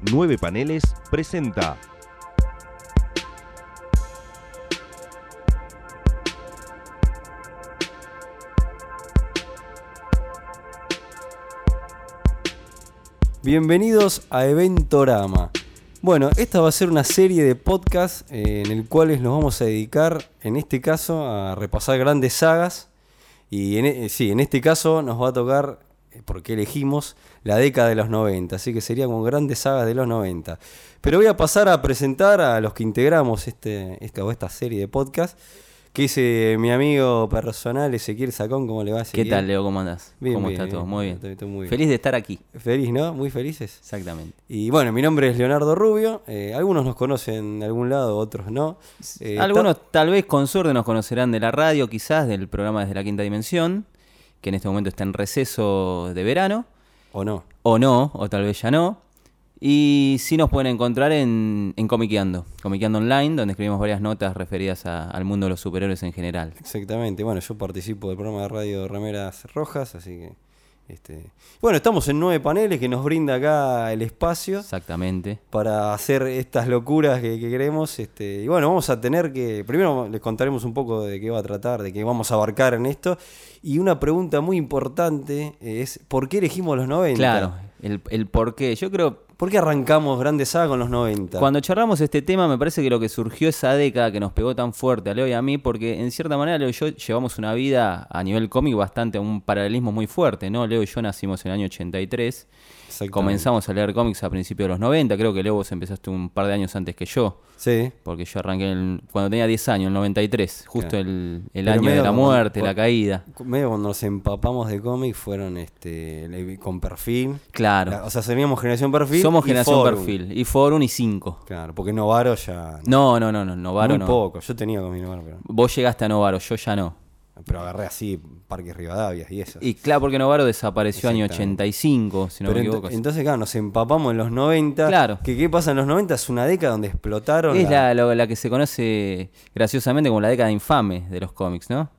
Nueve Paneles presenta. Bienvenidos a Eventorama. Bueno, esta va a ser una serie de podcasts eh, en el cuales nos vamos a dedicar, en este caso, a repasar grandes sagas. Y e- sí, en este caso nos va a tocar, eh, porque elegimos, la década de los 90. Así que serían como grandes sagas de los 90. Pero voy a pasar a presentar a los que integramos este, esta, o esta serie de podcasts. Que es eh, mi amigo personal Ezequiel Sacón, ¿cómo le va? ¿Qué Ezequiel? tal, Leo? ¿Cómo andás? Bien, ¿Cómo bien, está todo? bien. Muy bien. Estoy- estoy muy bien. Feliz de estar aquí. Feliz, ¿no? Muy felices. Exactamente. Y bueno, mi nombre es Leonardo Rubio. eh, algunos nos conocen de algún lado, otros no. Eh, Algunos tal vez con suerte nos conocerán de la radio, quizás del programa Desde la Quinta Dimensión, que en este momento está en receso de verano, ¿O no? o no, o tal vez ya no. Y sí nos pueden encontrar en, en Comiqueando, Comiqueando Online, donde escribimos varias notas referidas a- al mundo de los superhéroes en general. Exactamente. Bueno, yo participo del programa de radio Remeras Rojas, así que. Este... Bueno, estamos en nueve paneles que nos brinda acá el espacio Exactamente. para hacer estas locuras que, que queremos. Este... Y bueno, vamos a tener que. Primero les contaremos un poco de qué va a tratar, de qué vamos a abarcar en esto. Y una pregunta muy importante es: ¿por qué elegimos los 90? Claro, el, el por qué. Yo creo, ¿Por qué arrancamos Grandes Saga con los 90? Cuando charlamos este tema, me parece que lo que surgió esa década que nos pegó tan fuerte a Leo y a mí, porque en cierta manera Leo y yo llevamos una vida a nivel cómic bastante, un paralelismo muy fuerte, ¿no? Leo y yo nacimos en el año 83, Exactamente. Comenzamos a leer cómics a principios de los 90, creo que Leo vos empezaste un par de años antes que yo, Sí. porque yo arranqué el- cuando tenía 10 años, el 93, justo Claro. el, el año de la muerte, por- la caída. Medio cuando nos empapamos de cómic fueron este con perfil. Claro, La- o sea, seríamos generación perfil. somos y generación Forum. perfil, y Forum y 5. Claro, porque Novaro ya. No, no, no, no, Novaro muy no. poco. Yo tenía con mi Novaro, pero, Vos llegaste a Novaro, yo ya no. Pero agarré así Parques Rivadavia y eso. Y claro, porque Novaro desapareció año Exactamente. 85, si no pero me ent- equivoco. entonces, claro, nos empapamos en los 90. Claro. Que qué pasa en los 90 es una década donde explotaron. es la- la, que se conoce graciosamente como la década infame de los cómics, ¿no?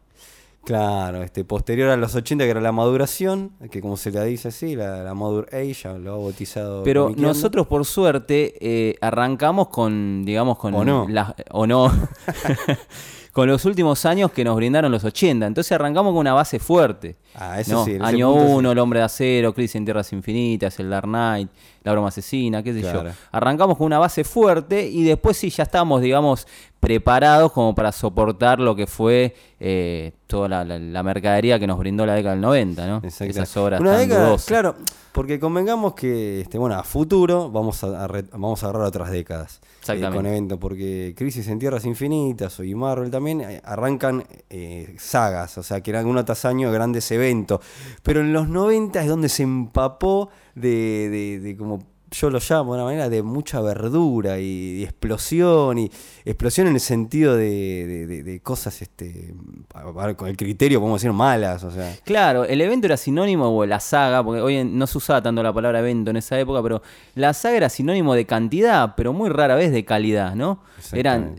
Claro, este, posterior a los 80, que era la maduración, que como se la dice así, la, la Madur Age, lo ha bautizado. Pero nosotros, por suerte, eh, arrancamos con, digamos, con... O no. o no. con los últimos años que nos brindaron los 80. Entonces arrancamos con una base fuerte. Ah, eso ¿no? sí, Año punto sí. 1, El Hombre de Acero, Crisis en Tierras Infinitas, El Dark Knight, La Broma Asesina, qué sé Claro. yo. Arrancamos con una base fuerte y después sí ya estábamos, digamos, preparados como para soportar lo que fue eh, toda la, la- la mercadería que nos brindó la década del 90, ¿no? Exacto. Esas obras Una tan década, dudosas. claro, porque convengamos que, este, bueno, a futuro vamos a, a re- vamos a agarrar otras décadas. Eh, Exactamente. con eventos, porque Crisis en Tierras Infinitas o y Marvel también eh, arrancan eh, sagas, o sea, que eran uno tras año grandes eventos. Pero en los 90 es donde se empapó de, de, de como yo lo llamo de una manera de mucha verdura y, y explosión y explosión en el sentido de, de- de- de cosas este con el criterio podemos decir malas o sea Claro, el evento era sinónimo, o la saga, porque hoy no se usaba tanto la palabra evento en esa época, pero la saga era sinónimo de cantidad, pero muy rara vez de calidad, ¿no? Eran,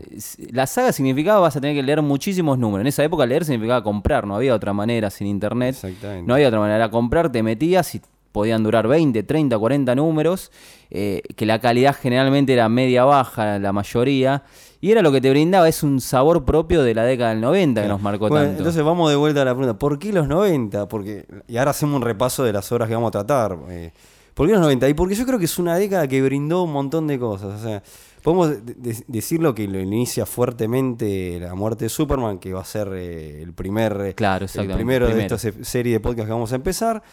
la saga significaba vas a tener que leer muchísimos números. En esa época leer significaba comprar, no había otra manera sin internet. Exactamente. No había otra manera. Era comprar, te metías y podían durar 20, 30, 40 números, eh, que la calidad generalmente era media baja, la mayoría. Y era lo que te brindaba, es un sabor propio de la década del 90 que nos marcó Bueno, tanto. Entonces vamos de vuelta a la pregunta, ¿por qué los 90? Porque, y ahora hacemos un repaso de las obras que vamos a tratar. eh, ¿Por qué los 90? Y porque yo creo que es una década que brindó un montón de cosas. O sea, podemos de- de- decirlo que lo inicia fuertemente la muerte de Superman, que va a ser eh, el primer Claro, el exactamente, primero, de primero. esta se- serie de podcast que vamos a empezar,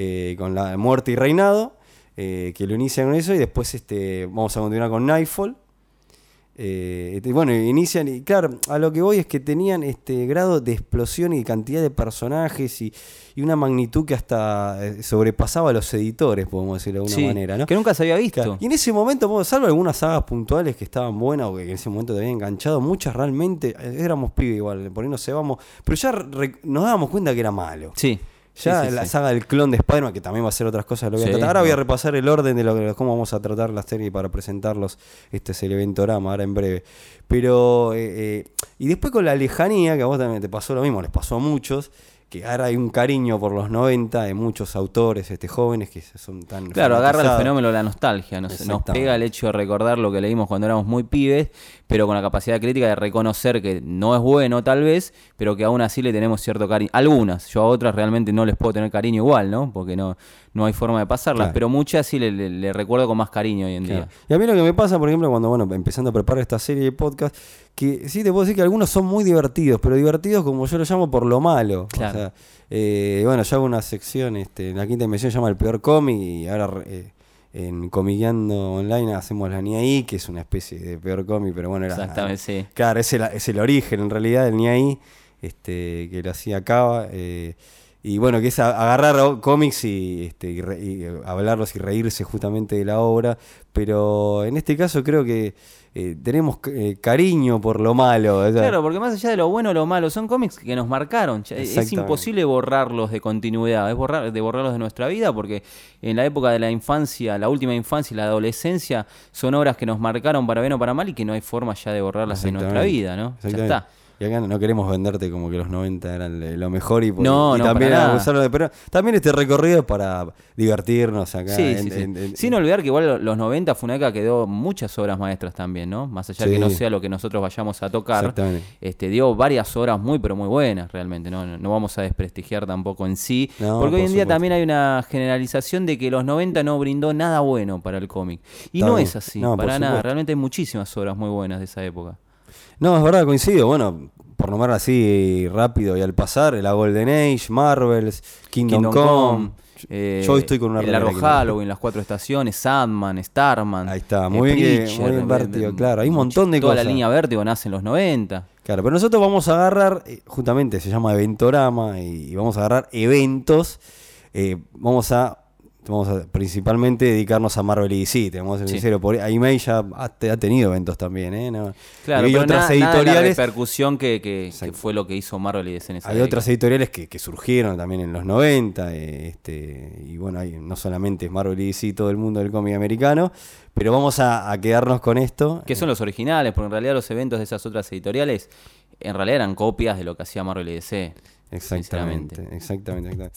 eh, con la muerte y reinado, eh, que lo inicia con eso, y después este, vamos a continuar con Nightfall. Eh, este, bueno, inician y claro, a lo que voy es que tenían este grado de explosión y cantidad de personajes y, y una magnitud que hasta sobrepasaba a los editores, podemos decirlo de alguna Sí, manera, ¿no? Que nunca se había visto. Claro, Y en ese momento, salvo algunas sagas puntuales que estaban buenas o que en ese momento te habían enganchado, muchas realmente, éramos pibes igual, por ahí nos cebamos, pero ya re- nos dábamos cuenta que era malo. Sí. Ya Sí, sí, la sí. saga del clon de Spider-Man, que también va a ser otras cosas, lo voy a tratar. Ahora voy a repasar el orden de lo cómo vamos a tratar la serie para presentarlos. Este es el eventorama, ahora en breve. Pero, eh, eh, y después con la lejanía, que a vos también te pasó lo mismo, les pasó a muchos, que ahora hay un cariño por los 90 de muchos autores este, jóvenes que son tan... Claro, agarra el fenómeno de la nostalgia, nos, pega el hecho de recordar lo que leímos cuando éramos muy pibes, pero con la capacidad crítica de reconocer que no es bueno tal vez, pero que aún así le tenemos cierto cariño. Algunas, yo a otras realmente no les puedo tener cariño igual, ¿no? Porque no, no hay forma de pasarlas, Claro. pero muchas sí le, le- le recuerdo con más cariño hoy en Claro. día. Y a mí lo que me pasa, por ejemplo, cuando, bueno, empezando a preparar esta serie de podcast, que sí te puedo decir que algunos son muy divertidos, pero divertidos como yo lo llamo por lo malo. Claro. O sea, eh, bueno, yo hago una sección, este, en la quinta dimensión se llama El Peor Cómic, y ahora eh, en Comiqueando Online hacemos la NIAI, que es una especie de peor cómic, pero bueno, era... Exactamente, sí. Claro, es el, es el origen en realidad del NIAI, este, que lo hacía Cava. eh, y bueno, que es agarrar cómics y, este, y re- y, hablarlos y reírse justamente de la obra. Pero en este caso creo que eh, tenemos eh, cariño por lo malo. Claro, porque más allá de lo bueno o lo malo, son cómics que nos marcaron. Es imposible borrarlos de continuidad, es borrar, de borrarlos de nuestra vida, porque en la época de la infancia, la última infancia y la adolescencia, son obras que nos marcaron para bien o para mal y que no hay forma ya de borrarlas de nuestra vida, ¿no? Ya está. Y acá no queremos venderte como que los 90 eran lo mejor y, por- No, y no, también abusarlo de- pero también este recorrido es para divertirnos acá. Sí, en- sí, sí. en- en- Sin olvidar que igual lo- los 90 fue una década que dio muchas obras maestras también, ¿no? Más allá de que no sea lo que nosotros vayamos a tocar, este, dio varias obras muy pero muy buenas realmente, ¿no? No, vamos a desprestigiar tampoco en sí, No, porque hoy por en día supuesto. también hay una generalización de que los 90 no brindó nada bueno para el cómic. Y no es así, para nada, realmente hay muchísimas obras muy buenas de esa época. No, es verdad, coincido. Bueno, por nombrar así rápido y al pasar, la Golden Age, Marvels, Kingdom, Kingdom Come. Eh, Yo estoy con una El largo. Halloween, las cuatro estaciones, Sandman, Starman. Ahí está, eh, muy bien Preacher, muy bien Vértigo, eh, claro, hay un montón de toda cosas. la línea Vértigo nace en los 90. Claro, pero nosotros vamos a agarrar, eh, justamente se llama Eventorama, y, y vamos a agarrar eventos. eh, vamos a vamos a principalmente dedicarnos a Marvel y DC, te vamos a ser Sí. sinceros. Por, Image ya ha, te- ha tenido eventos también, ¿eh? No- Claro, y hay pero otras nada, nada de la editoriales. repercusión que, que- que Exacto. fue lo que hizo Marvel y DC en esa Hay década. otras editoriales que, que surgieron también en los 90, eh, este, y bueno, hay, no solamente es Marvel y DC, todo el mundo del cómic americano, pero vamos a, a quedarnos con esto. Que son los originales, porque en realidad los eventos de esas otras editoriales en realidad eran copias de lo que hacía Marvel y DC. Exactamente, exactamente, exactamente.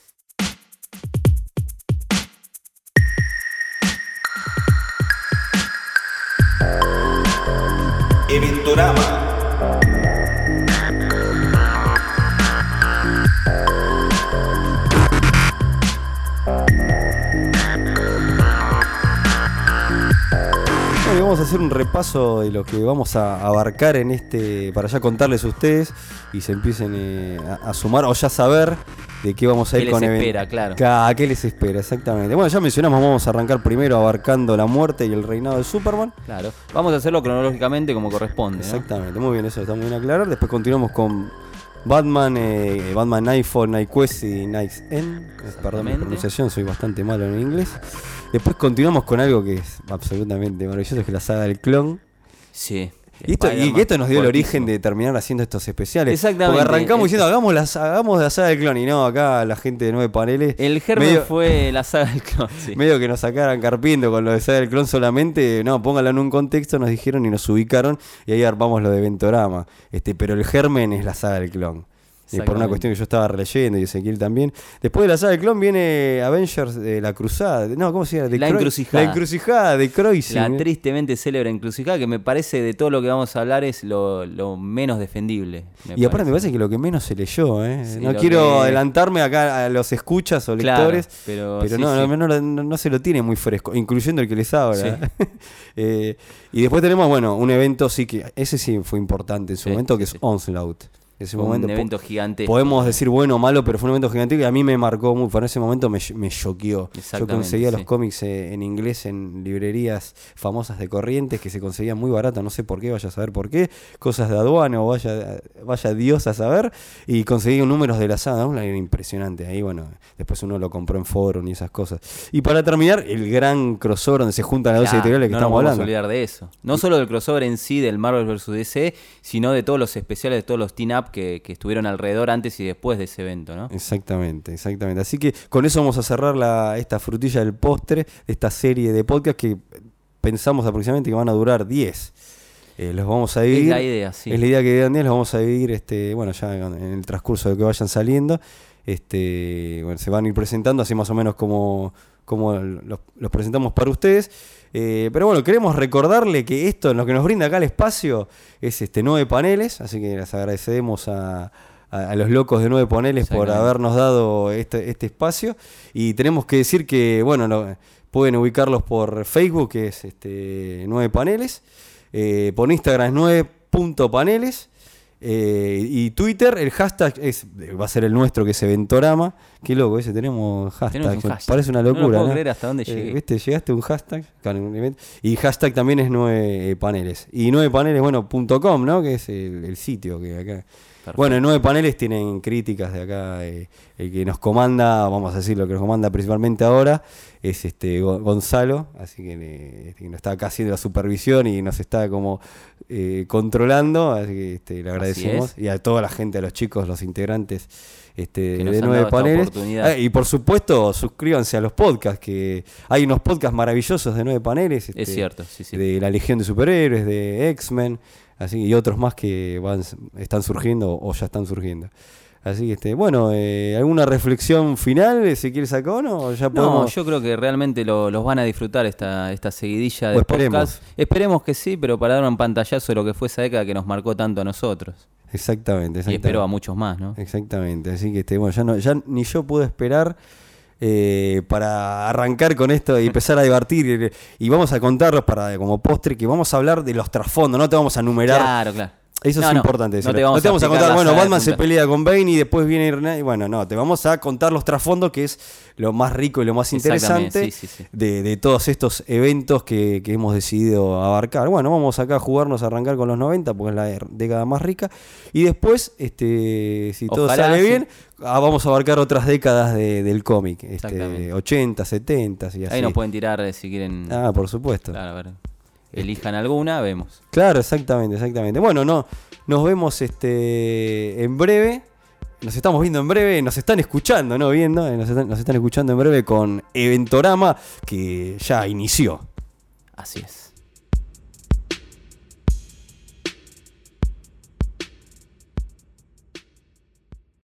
Eventorama. Bueno, vamos a hacer un repaso de lo que vamos a abarcar en este, para ya contarles a ustedes y se empiecen eh, a sumar o ya saber de qué vamos a ¿Qué ir les con even- espera, claro. ¿A qué les espera? Exactamente. Bueno, ya mencionamos, vamos a arrancar primero abarcando la muerte y el reinado de Superman. Claro. Vamos a hacerlo cronológicamente como corresponde. ¿no? Exactamente, muy bien, eso está muy bien aclarar. Después continuamos con Batman, eh, Batman Nightfall, Night Quest y Night's End. Perdón mi pronunciación, soy bastante malo en inglés. Después continuamos con algo que es absolutamente maravilloso, que es la saga del clon. Sí. Y, esto, y esto nos dio el origen de terminar haciendo estos especiales. Exactamente. Porque arrancamos diciendo, hagamos, las, hagamos la saga del clon. Y no, acá la gente de nueve paneles. El germen medio, fue la saga del clon. sí. medio que nos sacaran carpiendo con lo de saga del clon solamente. No, póngalo en un contexto, nos dijeron y nos ubicaron. Y ahí armamos lo de Ventorama. Este, pero el germen es la saga del clon. Y por una cuestión que yo estaba releyendo y Ezequiel también. Después de la saga del clon viene Avengers de la Cruzada. No, ¿cómo se llama? De La Croy- Encrucijada. La encrucijada de Croising. La tristemente célebre encrucijada que me parece de todo lo que vamos a hablar es lo, lo menos defendible. me Y aparte me parece que lo que menos se leyó, ¿eh? Sí, no quiero que- adelantarme acá a los escuchas o Claro, lectores, pero pero sí, no, sí. no, no, no- se lo tiene muy fresco, incluyendo el que les habla. Eh, y después tenemos, bueno, un evento sí que, ese sí fue importante en su momento, que es. Onslaught. Ese Fue momento un evento gigante. Podemos decir bueno o malo, pero fue un evento gigante y a mí me marcó muy. Para ese momento me, choqueó. Yo conseguía los cómics eh, en inglés en librerías famosas de Corrientes que se conseguían muy baratas, no sé por qué, vaya a saber por qué. Cosas de aduana o vaya, vaya Dios a saber. Y conseguí números de la saga, ¿no? era impresionante. Ahí, bueno, después uno lo compró en forum y esas cosas. Y para terminar, el gran crossover donde se juntan las dos editoriales que no estamos nos hablando. olvidar de eso. No solo del crossover en sí del Marvel vs. DC, sino de todos los especiales, de todos los team-up que, que estuvieron alrededor antes y después de ese evento, ¿no? Exactamente, exactamente. Así que con eso vamos a cerrar la, esta frutilla del postre, esta serie de podcast que pensamos aproximadamente que van a durar 10. Eh, los vamos a dividir. Es la idea, sí. Es la idea que dan 10, los vamos a dividir este, bueno, ya en el transcurso de que vayan saliendo. Este, bueno, se van a ir presentando así más o menos como, como los, los presentamos para ustedes. Eh, pero bueno, queremos recordarle que esto, lo que nos brinda acá el espacio, es este nueve paneles, así que les agradecemos a, a, los locos de nueve paneles por habernos dado este, este, espacio. Y tenemos que decir que, bueno, pueden ubicarlos por Facebook, que es este nueve paneles, eh, por Instagram es nueve punto paneles. Eh, y Twitter, el hashtag es, va a ser el nuestro, que es Eventorama. Qué loco, ese tenemos hashtag. Parece una locura. No, hasta dónde eh, ¿Viste? Llegaste un hashtag. Y hashtag también es nueve paneles. Y nueve paneles, bueno, punto com, ¿no? Que es el, sitio que acá. Bueno, en nueve paneles tienen críticas de acá. Eh, el que nos comanda, vamos a decir lo que nos comanda principalmente ahora, es este Gonzalo, así que, este, nos está acá haciendo la supervisión y nos está como eh, controlando, así que este, le agradecemos. Y a toda la gente, a los chicos, los integrantes este, de nueve paneles. Ah, y por supuesto, suscríbanse a los podcasts, que hay unos podcasts maravillosos de nueve paneles. es este, cierto, sí, sí. De la Legión de Superhéroes, de X-Men. Así, y otros más que van, están surgiendo o ya están surgiendo. Así que, este, bueno, eh, ¿alguna reflexión final si quieres acá o no? Ya No, yo creo que realmente los van a disfrutar esta, esta seguidilla de esperemos. Esperemos que sí, pero para dar un pantallazo de lo que fue esa década que nos marcó tanto a nosotros. Exactamente, exactamente. Y espero a muchos más, ¿no? Exactamente, así que, este, bueno, ya, no, ya ni yo pude esperar eh, para arrancar con esto y empezar a divertir. Y, vamos a contarlos para como postre que vamos a hablar de los trasfondos, no te vamos a numerar. Claro, claro. Eso es importante. No te vamos, a, contar, bueno, Batman se pelea con Bane y después viene y bueno, no, te vamos a contar los trasfondos, que es lo más rico y lo más interesante De, todos estos eventos que, hemos decidido abarcar. Bueno, vamos acá a jugarnos a arrancar con los 90, porque es la década más rica. Y después, este si todo sale bien, ah, vamos a abarcar otras décadas del cómic, este, 80, 70 y así. Ahí nos pueden tirar eh, si quieren. Ah, por supuesto. Claro, a ver elijan alguna, vemos. Claro, exactamente, exactamente. Bueno, no, nos vemos este en breve. Nos estamos viendo en breve, nos están escuchando, ¿no? Viendo, nos están, nos están escuchando en breve con Eventorama, que ya inició. Así es.